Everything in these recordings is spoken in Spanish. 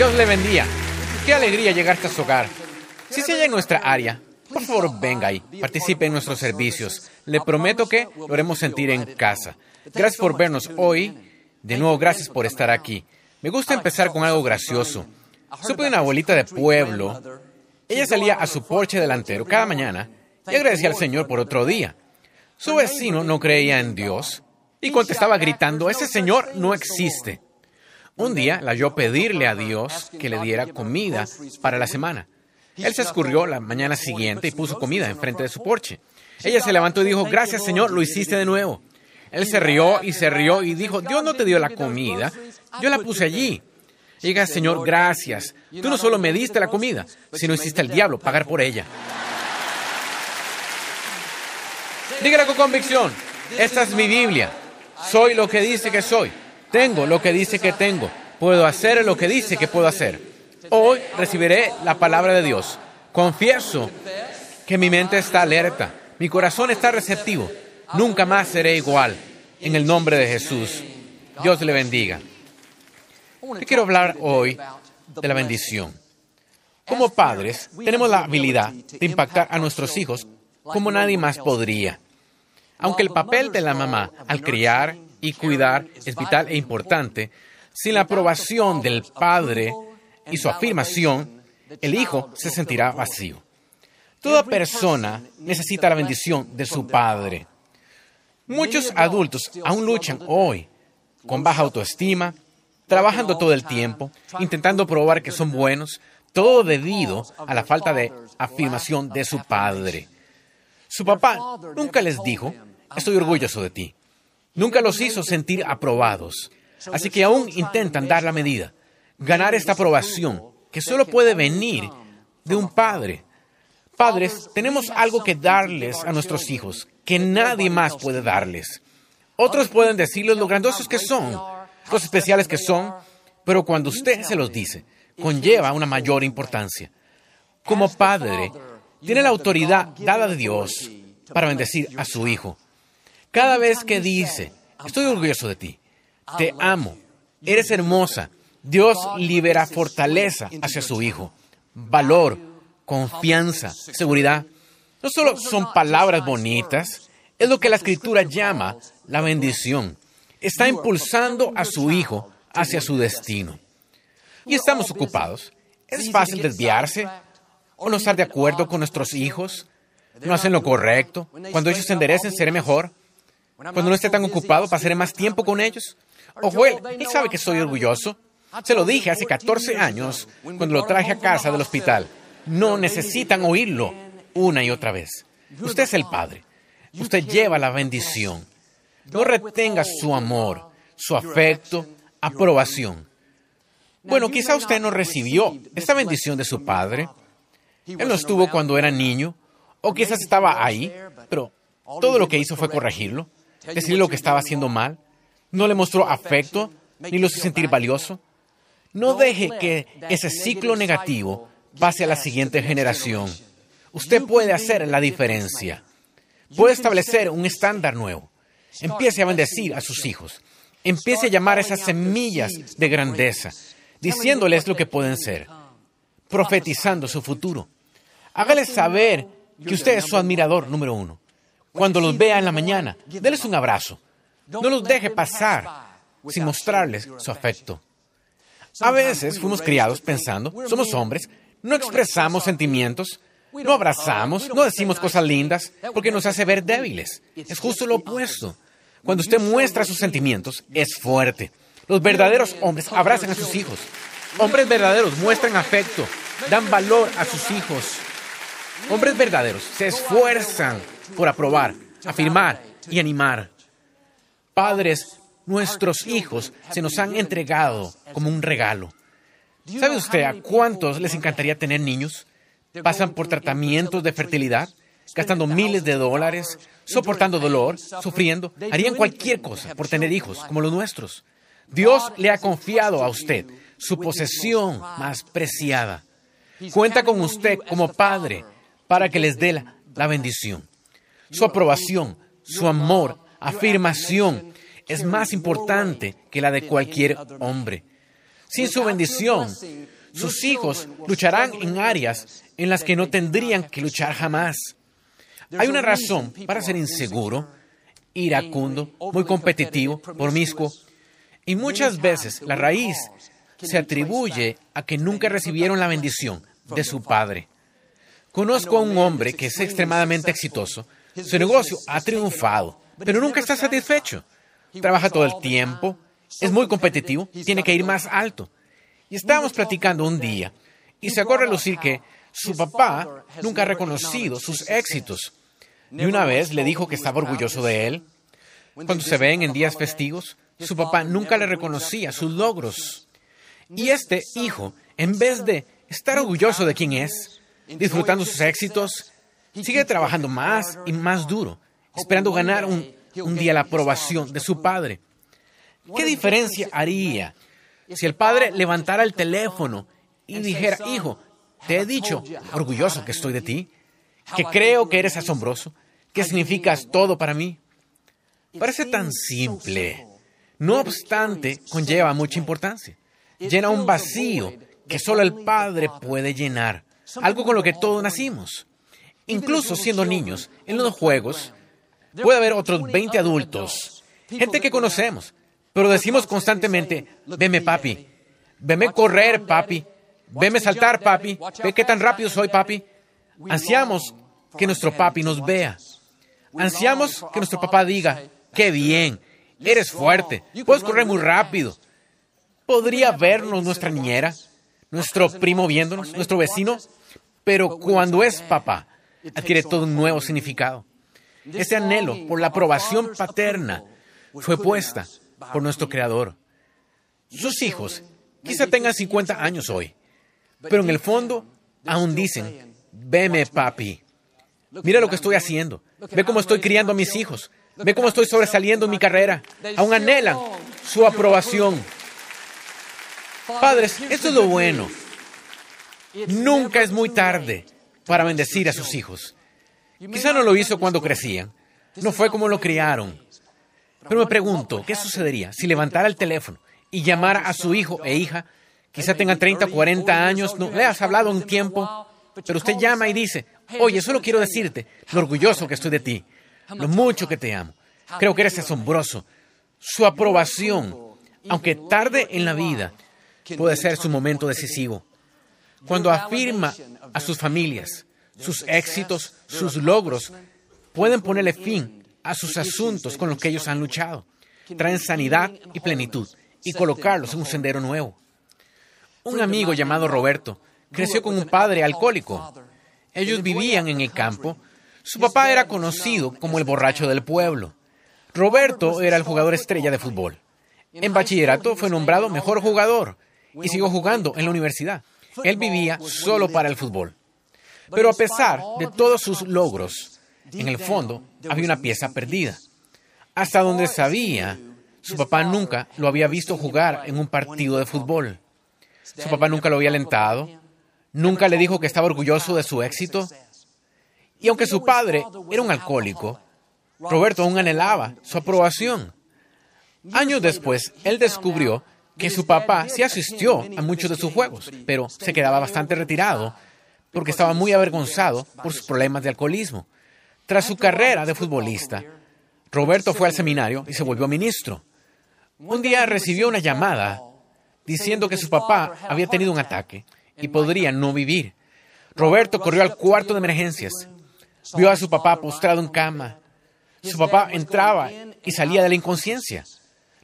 Dios le bendiga. Qué alegría llegar hasta su hogar. Si se halla en nuestra área, por favor venga ahí, participe en nuestros servicios. Le prometo que lo haremos sentir en casa. Gracias por vernos hoy. De nuevo, gracias por estar aquí. Me gusta empezar con algo gracioso. Supe de una abuelita de pueblo. Ella salía a su porche delantero cada mañana y agradecía al Señor por otro día. Su vecino no creía en Dios y contestaba gritando, ese Señor no existe. Un día la oyó pedirle a Dios que le diera comida para la semana. Él se escurrió la mañana siguiente y puso comida enfrente de su porche. Ella se levantó y dijo, gracias Señor, lo hiciste de nuevo. Él se rió y se rió y dijo, Dios no te dio la comida, yo la puse allí. Diga, Señor, gracias. Tú no solo me diste la comida, sino hiciste al diablo pagar por ella. Dígale con convicción, esta es mi Biblia. Soy lo que dice que soy. Tengo lo que dice que tengo. Puedo hacer lo que dice que puedo hacer. Hoy recibiré la palabra de Dios. Confieso que mi mente está alerta. Mi corazón está receptivo. Nunca más seré igual. En el nombre de Jesús. Dios le bendiga. Te quiero hablar hoy de la bendición. Como padres, tenemos la habilidad de impactar a nuestros hijos como nadie más podría. Aunque el papel de la mamá al criar y cuidar es vital e importante, sin la aprobación del padre y su afirmación, el hijo se sentirá vacío. Toda persona necesita la bendición de su padre. Muchos adultos aún luchan hoy con baja autoestima, trabajando todo el tiempo, intentando probar que son buenos, todo debido a la falta de afirmación de su padre. Su papá nunca les dijo, estoy orgulloso de ti. Nunca los hizo sentir aprobados. Así que aún intentan dar la medida, ganar esta aprobación que solo puede venir de un padre. Padres, tenemos algo que darles a nuestros hijos que nadie más puede darles. Otros pueden decirles lo grandiosos que son, los especiales que son, pero cuando usted se los dice, conlleva una mayor importancia. Como padre, tiene la autoridad dada de Dios para bendecir a su hijo. Cada vez que dice, estoy orgulloso de ti, te amo, eres hermosa, Dios libera fortaleza hacia su hijo, valor, confianza, seguridad. No solo son palabras bonitas, es lo que la escritura llama la bendición. Está impulsando a su hijo hacia su destino. Y estamos ocupados. Es fácil desviarse o no estar de acuerdo con nuestros hijos. No hacen lo correcto. Cuando ellos se enderecen, seré mejor. Cuando no esté tan ocupado, pasaré más tiempo con ellos. O Joel, él sabe que soy orgulloso. Se lo dije hace 14 años cuando lo traje a casa del hospital. No necesitan oírlo una y otra vez. Usted es el Padre. Usted lleva la bendición. No retenga su amor, su afecto, aprobación. Bueno, quizá usted no recibió esta bendición de su Padre. Él no estuvo cuando era niño, o quizás estaba ahí, pero todo lo que hizo fue corregirlo, decirle lo que estaba haciendo mal. No le mostró afecto, ni lo hizo sentir valioso. No deje que ese ciclo negativo pase a la siguiente generación. Usted puede hacer la diferencia. Puede establecer un estándar nuevo. Empiece a bendecir a sus hijos. Empiece a llamar a esas semillas de grandeza, diciéndoles lo que pueden ser, profetizando su futuro. Hágales saber que usted es su admirador número uno. Cuando los vea en la mañana, déles un abrazo. No los deje pasar sin mostrarles su afecto. A veces fuimos criados pensando, somos hombres, no expresamos sentimientos, no abrazamos, no decimos cosas lindas, porque nos hace ver débiles. Es justo lo opuesto. Cuando usted muestra sus sentimientos, es fuerte. Los verdaderos hombres abrazan a sus hijos. Hombres verdaderos muestran afecto, dan valor a sus hijos. Hombres verdaderos se esfuerzan por aprobar, afirmar y animar. Padres, nuestros hijos se nos han entregado como un regalo. ¿Sabe usted a cuántos les encantaría tener niños? Pasan por tratamientos de fertilidad, gastando miles de dólares, soportando dolor, sufriendo, harían cualquier cosa por tener hijos como los nuestros. Dios le ha confiado a usted su posesión más preciada. Cuenta con usted como padre para que les dé la, bendición. Su aprobación, su amor, afirmación es más importante que la de cualquier hombre. Sin su bendición, sus hijos lucharán en áreas en las que no tendrían que luchar jamás. Hay una razón para ser inseguro, iracundo, muy competitivo, promiscuo, y muchas veces la raíz se atribuye a que nunca recibieron la bendición de su padre. Conozco a un hombre que es extremadamente exitoso. Su negocio ha triunfado, pero nunca está satisfecho. Trabaja todo el tiempo, es muy competitivo, tiene que ir más alto. Y estábamos platicando un día y se acuerda lucir que su papá nunca ha reconocido sus éxitos. Ni una vez le dijo que estaba orgulloso de él. Cuando se ven en días festivos, su papá nunca le reconocía sus logros. Y este hijo, en vez de estar orgulloso de quién es, disfrutando sus éxitos, sigue trabajando más y más duro, esperando ganar un, día la aprobación de su padre. ¿Qué diferencia haría si el padre levantara el teléfono y dijera, hijo, te he dicho, orgulloso que estoy de ti, que creo que eres asombroso, que significas todo para mí? Parece tan simple. No obstante, conlleva mucha importancia. Llena un vacío que solo el Padre puede llenar. Algo con lo que todos nacimos. Incluso siendo niños, en los juegos, puede haber otros 20 adultos, gente que conocemos, pero decimos constantemente, veme papi, veme correr papi, veme saltar papi, ve qué tan rápido soy papi. Ansiamos que nuestro papi nos vea. Ansiamos que nuestro papá diga, qué bien, eres fuerte, puedes correr muy rápido. ¿Podría vernos nuestra niñera, nuestro primo viéndonos, nuestro vecino? Pero cuando es papá, adquiere todo un nuevo significado. Ese anhelo por la aprobación paterna fue puesta por nuestro Creador. Sus hijos quizá tengan 50 años hoy, pero en el fondo aún dicen, veme papi, mira lo que estoy haciendo, ve cómo estoy criando a mis hijos, ve cómo estoy sobresaliendo en mi carrera, aún anhelan su aprobación. Padres, esto es lo bueno. Nunca es muy tarde para bendecir a sus hijos. Quizá no lo hizo cuando crecían, no fue como lo criaron, pero me pregunto, ¿qué sucedería si levantara el teléfono y llamara a su hijo e hija? Quizá tengan 30, 40 años, no le has hablado un tiempo, pero usted llama y dice, oye, solo quiero decirte lo orgulloso que estoy de ti, lo mucho que te amo. Creo que eres asombroso. Su aprobación, aunque tarde en la vida, puede ser su momento decisivo. Cuando afirma a sus familias, sus éxitos, sus logros, pueden ponerle fin a sus asuntos con los que ellos han luchado. Traen sanidad y plenitud y colocarlos en un sendero nuevo. Un amigo llamado Roberto creció con un padre alcohólico. Ellos vivían en el campo. Su papá era conocido como el borracho del pueblo. Roberto era el jugador estrella de fútbol. En bachillerato fue nombrado mejor jugador y siguió jugando en la universidad. Él vivía solo para el fútbol. Pero a pesar de todos sus logros, en el fondo había una pieza perdida. Hasta donde sabía, su papá nunca lo había visto jugar en un partido de fútbol. Su papá nunca lo había alentado, nunca le dijo que estaba orgulloso de su éxito. Y aunque su padre era un alcohólico, Roberto aún anhelaba su aprobación. Años después, él descubrió que su papá sí asistió a muchos de sus juegos, pero se quedaba bastante retirado porque estaba muy avergonzado por sus problemas de alcoholismo. Tras su carrera de futbolista, Roberto fue al seminario y se volvió ministro. Un día recibió una llamada diciendo que su papá había tenido un ataque y podría no vivir. Roberto corrió al cuarto de emergencias. Vio a su papá postrado en cama. Su papá entraba y salía de la inconsciencia.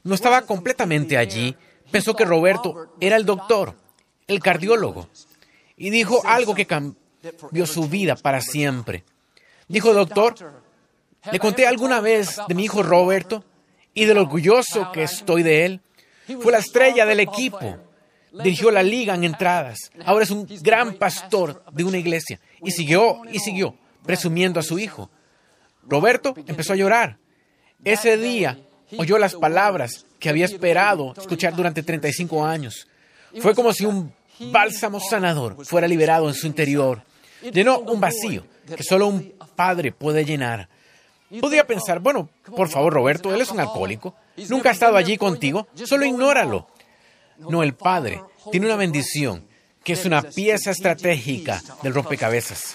No estaba completamente allí. Pensó que Roberto era el doctor, el cardiólogo, y dijo algo que cambió su vida para siempre. Dijo, doctor, ¿le conté alguna vez de mi hijo Roberto y de lo orgulloso que estoy de él? Fue la estrella del equipo. Dirigió la liga en entradas. Ahora es un gran pastor de una iglesia. Y siguió y siguió, presumiendo a su hijo. Roberto empezó a llorar. Ese día oyó las palabras que había esperado escuchar durante 35 años. Fue como si un bálsamo sanador fuera liberado en su interior. Llenó un vacío que solo un padre puede llenar. Podía pensar, bueno, por favor, Roberto, él es un alcohólico. Nunca ha estado allí contigo. Solo ignóralo. No, el padre tiene una bendición que es una pieza estratégica del rompecabezas.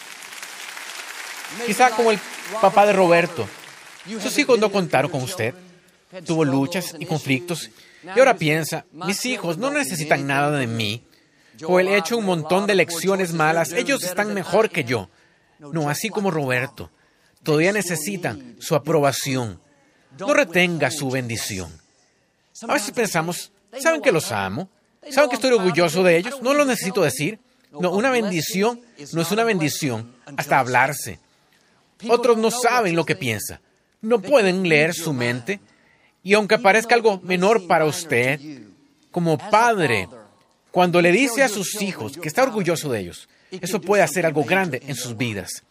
Quizá como el papá de Roberto. Sus hijos no contaron con usted. Tuvo luchas y conflictos. Y ahora piensa, mis hijos no necesitan nada de mí. O he hecho un montón de lecciones malas. Ellos están mejor que yo. No, así como Roberto. Todavía necesitan su aprobación. No retenga su bendición. A veces pensamos, ¿saben que los amo? ¿Saben que estoy orgulloso de ellos? No lo necesito decir. No, una bendición no es una bendición hasta hablarse. Otros no saben lo que piensa. No pueden leer su mente. Y aunque parezca algo menor para usted, como padre, cuando le dice a sus hijos que está orgulloso de ellos, eso puede hacer algo grande en sus vidas.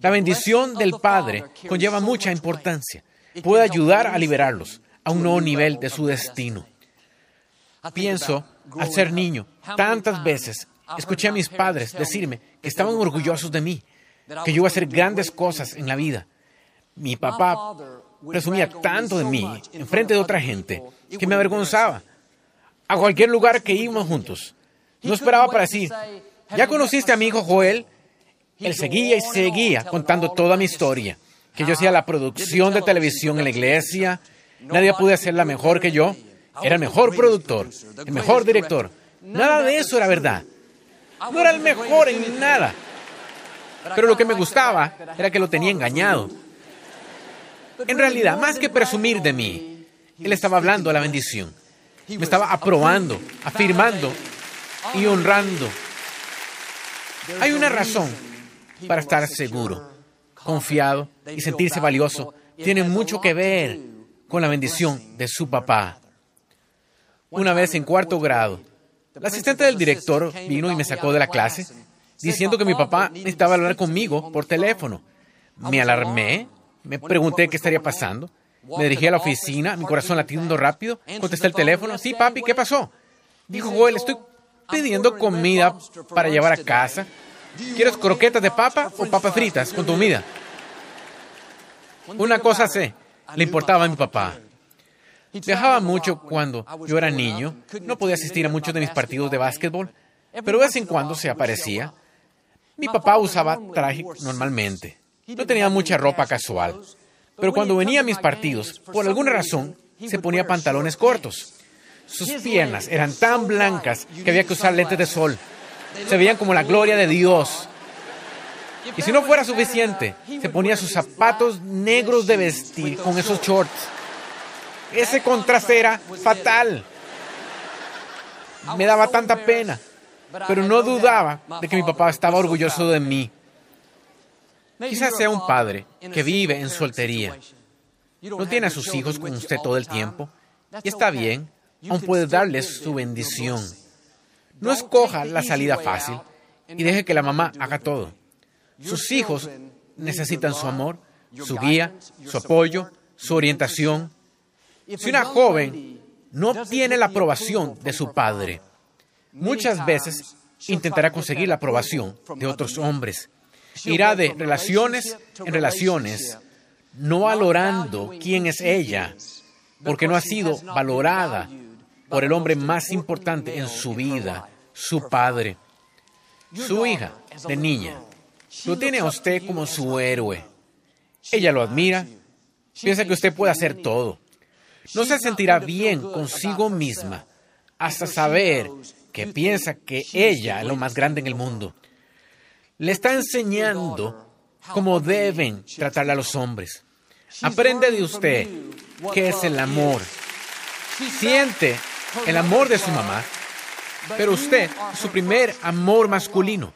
La bendición del Padre conlleva mucha importancia. Puede ayudar a liberarlos a un nuevo nivel de su destino. Pienso, al ser niño, tantas veces escuché a mis padres decirme que estaban orgullosos de mí, que yo iba a hacer grandes cosas en la vida. Mi papá presumía tanto de mí en frente de otra gente que me avergonzaba. A cualquier lugar que íbamos juntos. No esperaba para decir, ¿ya conociste a mi hijo Joel? Él seguía y seguía contando toda mi historia. Que yo hacía la producción de televisión en la iglesia. Nadie pudo hacerla mejor que yo. Era el mejor productor, el mejor director. Nada de eso era verdad. No era el mejor en nada. Pero lo que me gustaba era que lo tenía engañado. En realidad, más que presumir de mí, él estaba hablando de la bendición. Me estaba aprobando, afirmando y honrando. Hay una razón para estar seguro, confiado y sentirse valioso. Tiene mucho que ver con la bendición de su papá. Una vez en cuarto grado, la asistente del director vino y me sacó de la clase diciendo que mi papá necesitaba hablar conmigo por teléfono. Me alarmé, me pregunté qué estaría pasando. Me dirigí a la oficina, mi corazón latiendo rápido. Contesté el teléfono. Sí, papi, ¿qué pasó? Dijo Joel, estoy pidiendo comida para llevar a casa. ¿Quieres croquetas de papa o papas fritas con tu comida? Una cosa sé, le importaba a mi papá. Viajaba mucho cuando yo era niño. No podía asistir a muchos de mis partidos de básquetbol, pero de vez en cuando se aparecía. Mi papá usaba traje normalmente. No tenía mucha ropa casual. Pero cuando venía a mis partidos, por alguna razón, se ponía pantalones cortos. Sus piernas eran tan blancas que había que usar lentes de sol. Se veían como la gloria de Dios. Y si no fuera suficiente, se ponía sus zapatos negros de vestir con esos shorts. Ese contraste era fatal. Me daba tanta pena, pero no dudaba de que mi papá estaba orgulloso de mí. Quizás sea un padre que vive en soltería. No tiene a sus hijos con usted todo el tiempo. Y está bien, aún puede darles su bendición. No escoja la salida fácil y deje que la mamá haga todo. Sus hijos necesitan su amor, su guía, su apoyo, su orientación. Si una joven no tiene la aprobación de su padre, muchas veces intentará conseguir la aprobación de otros hombres. Irá de relaciones en relaciones, no valorando quién es ella, porque no ha sido valorada por el hombre más importante en su vida, su padre. Su hija, de niña, lo tiene a usted como su héroe. Ella lo admira, piensa que usted puede hacer todo. No se sentirá bien consigo misma hasta saber que piensa que ella es lo más grande en el mundo. Le está enseñando cómo deben tratarle a los hombres. Aprende de usted qué es el amor. Siente el amor de su mamá, pero usted su primer amor masculino.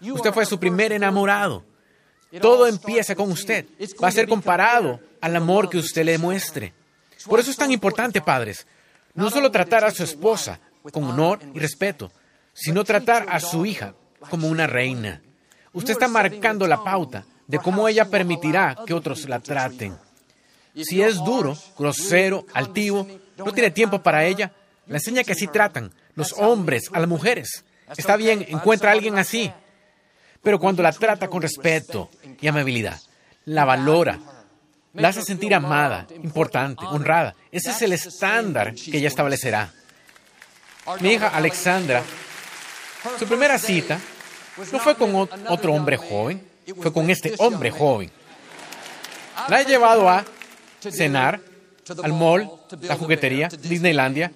Usted fue su primer enamorado. Todo empieza con usted. Va a ser comparado al amor que usted le muestre. Por eso es tan importante, padres. No solo tratar a su esposa con honor y respeto, sino tratar a su hija como una reina. Usted está marcando la pauta de cómo ella permitirá que otros la traten. Si es duro, grosero, altivo, no tiene tiempo para ella, le enseña que así tratan los hombres a las mujeres. Está bien, encuentra a alguien así. Pero cuando la trata con respeto y amabilidad, la valora, la hace sentir amada, importante, honrada. Ese es el estándar que ella establecerá. Mi hija Alexandra, su primera cita no fue con otro hombre joven, fue con este hombre joven. La he llevado a cenar, al mall, la juguetería, Disneylandia.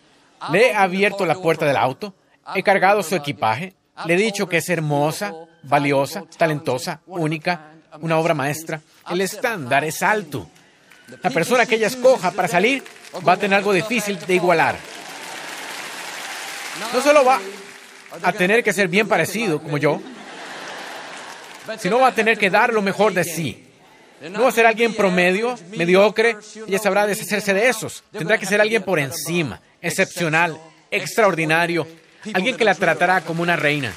Le he abierto la puerta del auto, he cargado su equipaje, le he dicho que es hermosa, valiosa, talentosa, única, una obra maestra. El estándar es alto. La persona que ella escoja para salir va a tener algo difícil de igualar. No solo va a tener que ser bien parecido como yo, sino va a tener que dar lo mejor de sí. No va a ser alguien promedio, mediocre, ella sabrá deshacerse de esos. Tendrá que ser alguien por encima, excepcional, extraordinario, alguien que la tratará como una reina.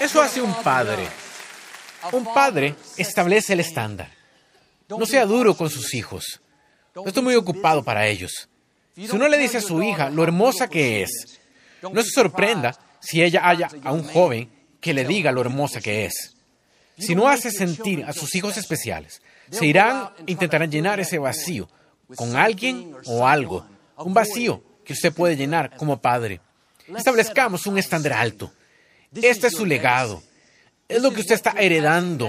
Eso hace un padre. Un padre establece el estándar. No sea duro con sus hijos. No estoy muy ocupado para ellos. Si uno le dice a su hija lo hermosa que es, no se sorprenda si ella haya a un joven que le diga lo hermosa que es. Si no hace sentir a sus hijos especiales, se irán e intentarán llenar ese vacío con alguien o algo. Un vacío que usted puede llenar como padre. Establezcamos un estándar alto. Este es su legado. Es lo que usted está heredando.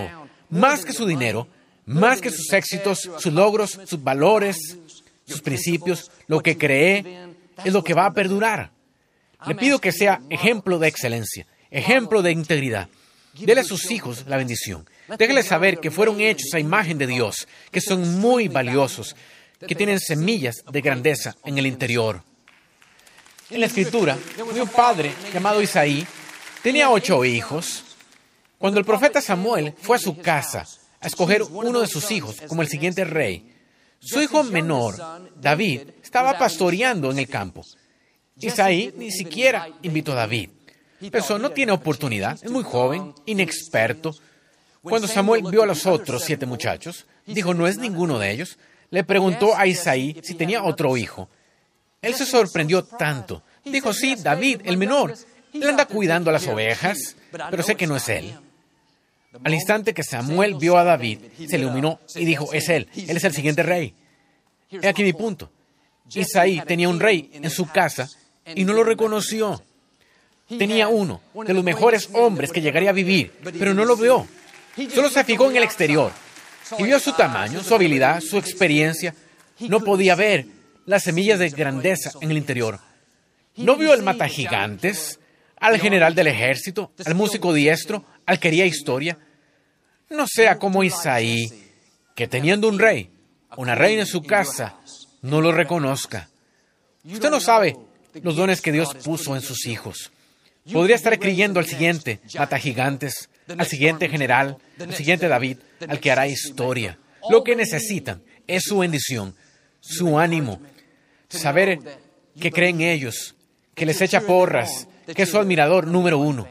Más que su dinero, más que sus éxitos, sus logros, sus valores, sus principios, lo que cree, es lo que va a perdurar. Le pido que sea ejemplo de excelencia, ejemplo de integridad. Dele a sus hijos la bendición. Déjale saber que fueron hechos a imagen de Dios, que son muy valiosos, que tienen semillas de grandeza en el interior. En la escritura, un padre llamado Isaí tenía ocho hijos. Cuando el profeta Samuel fue a su casa a escoger uno de sus hijos como el siguiente rey, su hijo menor, David, estaba pastoreando en el campo. Isaí ni siquiera invitó a David. Pensó, no tiene oportunidad, es muy joven, inexperto. Cuando Samuel vio a los otros siete muchachos, dijo, no es ninguno de ellos. Le preguntó a Isaí si tenía otro hijo. Él se sorprendió tanto. Dijo, sí, David, el menor. Él anda cuidando a las ovejas, pero sé que no es él. Al instante que Samuel vio a David, se iluminó y dijo, es él, él es el siguiente rey. He aquí mi punto. Isaí tenía un rey en su casa y no lo reconoció. Tenía uno de los mejores hombres que llegaría a vivir, pero no lo vio. Solo se fijó en el exterior y vio su tamaño, su habilidad, su experiencia. No podía ver las semillas de grandeza en el interior. No vio al mata gigantes, al general del ejército, al músico diestro, al que haría historia. No sea como Isaí, que teniendo un rey, una reina en su casa, no lo reconozca. Usted no sabe los dones que Dios puso en sus hijos. Podría estar creyendo al siguiente mata gigantes, al siguiente general, al siguiente David, al que hará historia. Lo que necesitan es su bendición, su ánimo, saber que creen ellos, que les echa porras, que es su admirador número uno.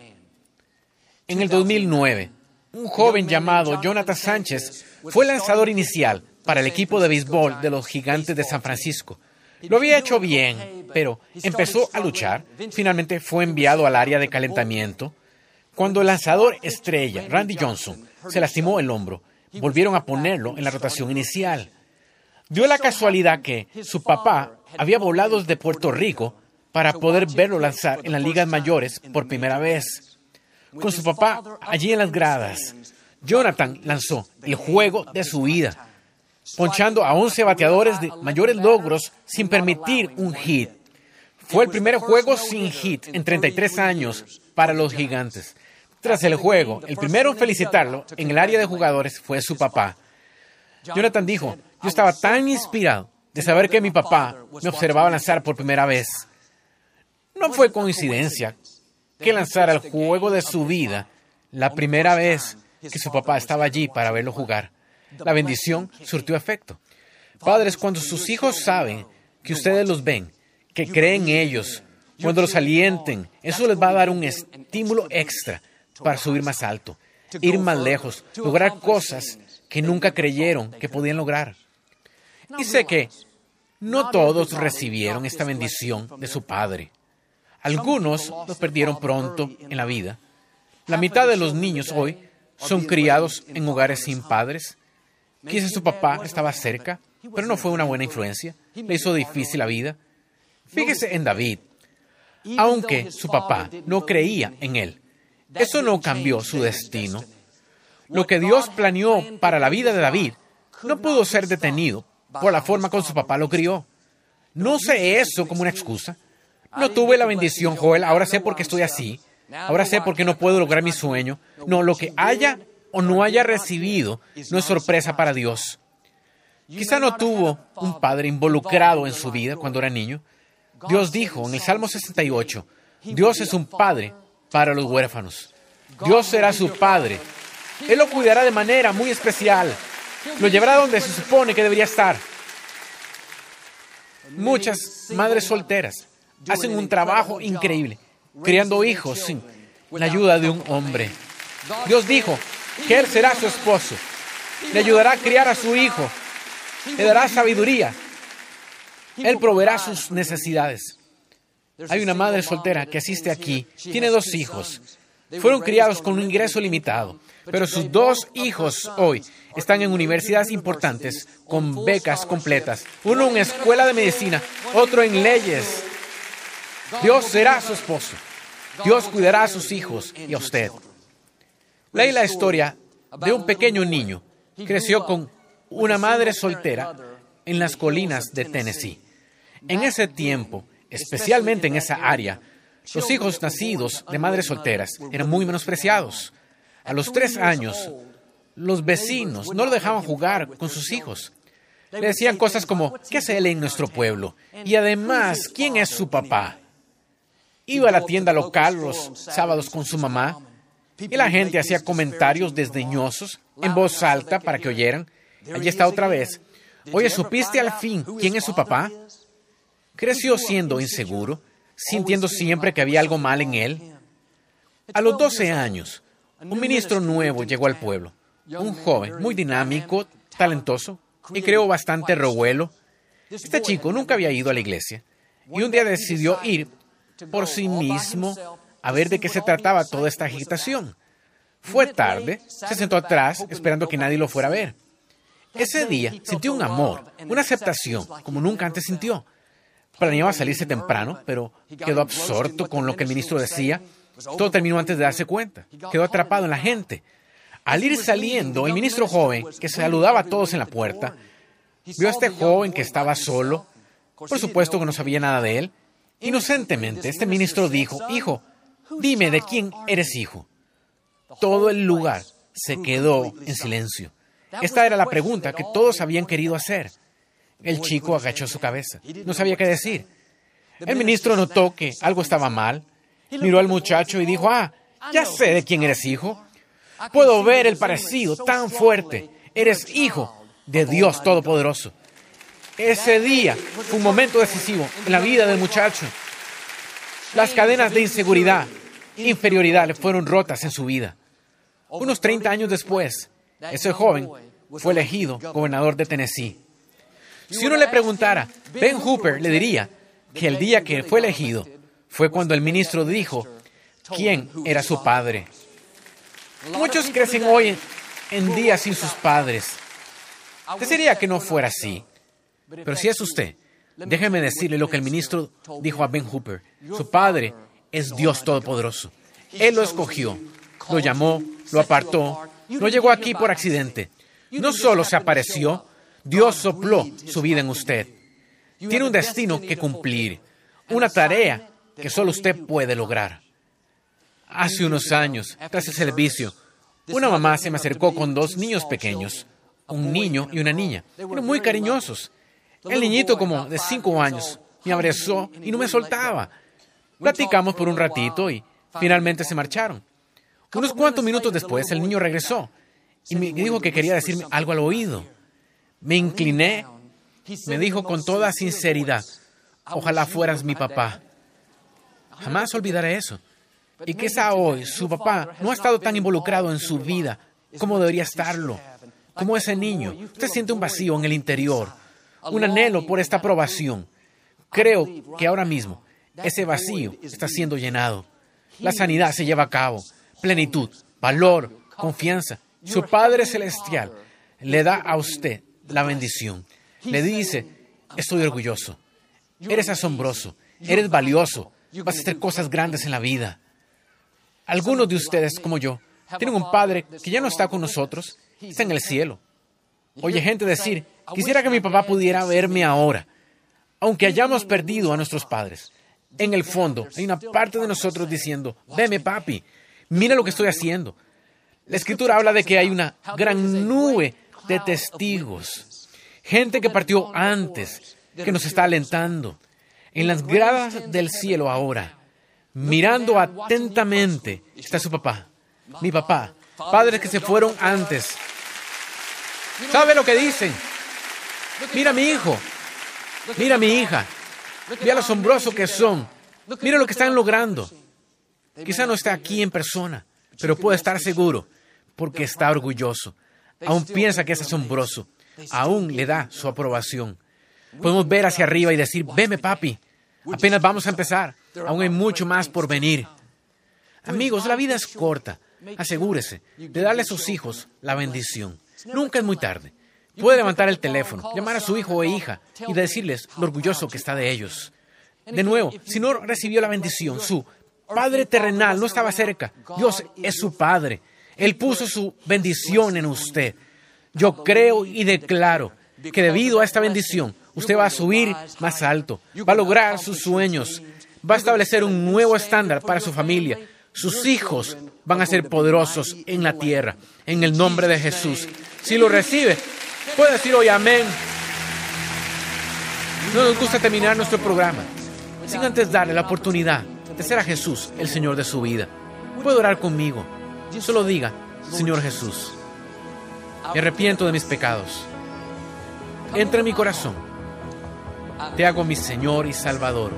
En el 2009, un joven llamado Jonathan Sánchez fue lanzador inicial para el equipo de béisbol de los Gigantes de San Francisco. Lo había hecho bien, pero empezó a luchar. Finalmente fue enviado al área de calentamiento. Cuando el lanzador estrella, Randy Johnson, se lastimó el hombro, volvieron a ponerlo en la rotación inicial. Dio la casualidad que su papá había volado desde Puerto Rico para poder verlo lanzar en las ligas mayores por primera vez. Con su papá allí en las gradas, Jonathan lanzó el juego de su vida ponchando a 11 bateadores de mayores logros sin permitir un hit. Fue el primer juego sin hit en 33 años para los gigantes. Tras el juego, el primero en felicitarlo en el área de jugadores fue su papá. Jonathan dijo, yo estaba tan inspirado de saber que mi papá me observaba lanzar por primera vez. No fue coincidencia que lanzara el juego de su vida la primera vez que su papá estaba allí para verlo jugar la bendición surtió efecto. Padres, cuando sus hijos saben que ustedes los ven, que creen en ellos, cuando los alienten, eso les va a dar un estímulo extra para subir más alto, ir más lejos, lograr cosas que nunca creyeron que podían lograr. Y sé que no todos recibieron esta bendición de su padre. Algunos lo perdieron pronto en la vida. La mitad de los niños hoy son criados en hogares sin padres. Quizás su papá estaba cerca, pero no fue una buena influencia. Le hizo difícil la vida. Fíjese en David. Aunque su papá no creía en él, eso no cambió su destino. Lo que Dios planeó para la vida de David no pudo ser detenido por la forma como su papá lo crió. No sé eso como una excusa. No tuve la bendición, Joel, ahora sé por qué estoy así. Ahora sé por qué no puedo lograr mi sueño. No, lo que haya o no haya recibido no es sorpresa para Dios. Quizá no tuvo un padre involucrado en su vida cuando era niño. Dios dijo en el Salmo 68, Dios es un padre para los huérfanos. Dios será su padre. Él lo cuidará de manera muy especial. Lo llevará donde se supone que debería estar. Muchas madres solteras hacen un trabajo increíble, criando hijos sin la ayuda de un hombre. Dios dijo Él será su esposo, le ayudará a criar a su hijo, le dará sabiduría, Él proveerá sus necesidades. Hay una madre soltera que asiste aquí, tiene dos hijos, fueron criados con un ingreso limitado, pero sus dos hijos hoy están en universidades importantes con becas completas. Uno en escuela de medicina, otro en leyes. Dios será su esposo. Dios cuidará a sus hijos y a usted. Leí la historia de un pequeño niño. Creció con una madre soltera en las colinas de Tennessee. En ese tiempo, especialmente en esa área, los hijos nacidos de madres solteras eran muy menospreciados. A los tres años, los vecinos no lo dejaban jugar con sus hijos. Le decían cosas como, ¿qué hace él en nuestro pueblo? Y además, ¿quién es su papá? Iba a la tienda local los sábados con su mamá y la gente hacía comentarios desdeñosos en voz alta para que oyeran. Allí está otra vez. Oye, ¿supiste al fin quién es su papá? Creció siendo inseguro sintiendo siempre que había algo mal en él. A los 12 años, un ministro nuevo llegó al pueblo, un joven muy dinámico, talentoso y creo bastante revuelo. Este chico nunca había ido a la iglesia y un día decidió ir por sí mismo a ver de qué se trataba toda esta agitación. Fue tarde, se sentó atrás esperando que nadie lo fuera a ver. Ese día sintió un amor, una aceptación como nunca antes sintió. Planeaba salirse temprano, pero quedó absorto con lo que el ministro decía. Todo terminó antes de darse cuenta. Quedó atrapado en la gente. Al ir saliendo, el ministro joven, que saludaba a todos en la puerta, vio a este joven que estaba solo. Por supuesto que no sabía nada de él. Inocentemente, este ministro dijo, Hijo, dime de quién eres hijo. Todo el lugar se quedó en silencio. Esta era la pregunta que todos habían querido hacer. El chico agachó su cabeza. No sabía qué decir. El ministro notó que algo estaba mal. Miró al muchacho y dijo, ah, ya sé de quién eres hijo. Puedo ver el parecido tan fuerte. Eres hijo de Dios Todopoderoso. Ese día fue un momento decisivo en la vida del muchacho. Las cadenas de inseguridad, inferioridad le fueron rotas en su vida. Unos 30 años después, ese joven fue elegido gobernador de Tennessee. Si uno le preguntara, Ben Hooper le diría que el día que fue elegido fue cuando el ministro dijo quién era su padre. Muchos crecen hoy en día sin sus padres. Desearía que no fuera así. Pero si es usted, déjeme decirle lo que el ministro dijo a Ben Hooper. Su padre es Dios Todopoderoso. Él lo escogió, lo llamó, lo apartó. No llegó aquí por accidente. No solo se apareció, Dios sopló su vida en usted. Tiene un destino que cumplir, una tarea que solo usted puede lograr. Hace unos años, tras el servicio, una mamá se me acercó con dos niños pequeños, un niño y una niña, muy cariñosos. El niñito, como de cinco años, me abrazó y no me soltaba. Platicamos por un ratito y finalmente se marcharon. Unos cuantos minutos después, el niño regresó y me dijo que quería decirme algo al oído. Me incliné, me dijo con toda sinceridad, Ojalá fueras mi papá. Jamás olvidaré eso. Y quizá hoy su papá no ha estado tan involucrado en su vida como debería estarlo. Como ese niño, usted siente un vacío en el interior, un anhelo por esta aprobación. Creo que ahora mismo ese vacío está siendo llenado. La sanidad se lleva a cabo, plenitud, valor, confianza. Su Padre Celestial le da a usted la bendición. Le dice, estoy orgulloso, eres asombroso, eres valioso, vas a hacer cosas grandes en la vida. Algunos de ustedes, como yo, tienen un padre que ya no está con nosotros, está en el cielo. Oye gente decir, quisiera que mi papá pudiera verme ahora, aunque hayamos perdido a nuestros padres. En el fondo, hay una parte de nosotros diciendo, veme papi, mira lo que estoy haciendo. La escritura habla de que hay una gran nube de testigos, gente que partió antes, que nos está alentando. En las gradas del cielo ahora, mirando atentamente, está su papá, mi papá, padres que se fueron antes. ¿Sabe lo que dicen? Mira mi hijo, mira mi hija, mira lo asombroso que son, mira lo que están logrando. Quizá no está aquí en persona, pero puede estar seguro porque está orgulloso. Aún piensa que es asombroso. Aún le da su aprobación. Podemos ver hacia arriba y decir, veme papi, apenas vamos a empezar. Aún hay mucho más por venir. Amigos, la vida es corta. Asegúrese de darle a sus hijos la bendición. Nunca es muy tarde. Puede levantar el teléfono, llamar a su hijo o hija y decirles lo orgulloso que está de ellos. De nuevo, si no recibió la bendición, su Padre terrenal no estaba cerca. Dios es su Padre. Él puso su bendición en usted. Yo creo y declaro que debido a esta bendición, usted va a subir más alto, va a lograr sus sueños, va a establecer un nuevo estándar para su familia. Sus hijos van a ser poderosos en la tierra, en el nombre de Jesús. Si lo recibe, puede decir hoy amén. No nos gusta terminar nuestro programa sin antes darle la oportunidad de ser a Jesús el Señor de su vida. Puede orar conmigo. Solo diga, Señor Jesús, me arrepiento de mis pecados. Entra en mi corazón. Te hago mi Señor y Salvador.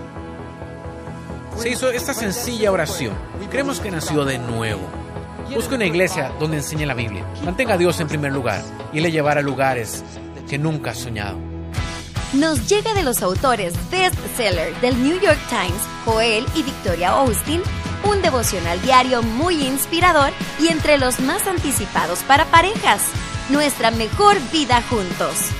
Se hizo esta sencilla oración. Creemos que nació de nuevo. Busque una iglesia donde enseñe la Biblia. Mantenga a Dios en primer lugar y le llevará a lugares que nunca ha soñado. Nos llega de los autores bestseller del New York Times, Joel y Victoria Austin, un devocional diario muy inspirador y entre los más anticipados para parejas. Nuestra mejor vida juntos.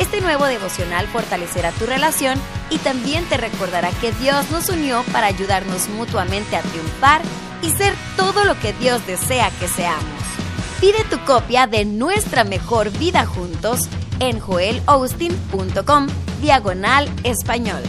Este nuevo devocional fortalecerá tu relación y también te recordará que Dios nos unió para ayudarnos mutuamente a triunfar y ser todo lo que Dios desea que seamos. Pide tu copia de Nuestra Mejor Vida Juntos en joelaustin.com diagonal español.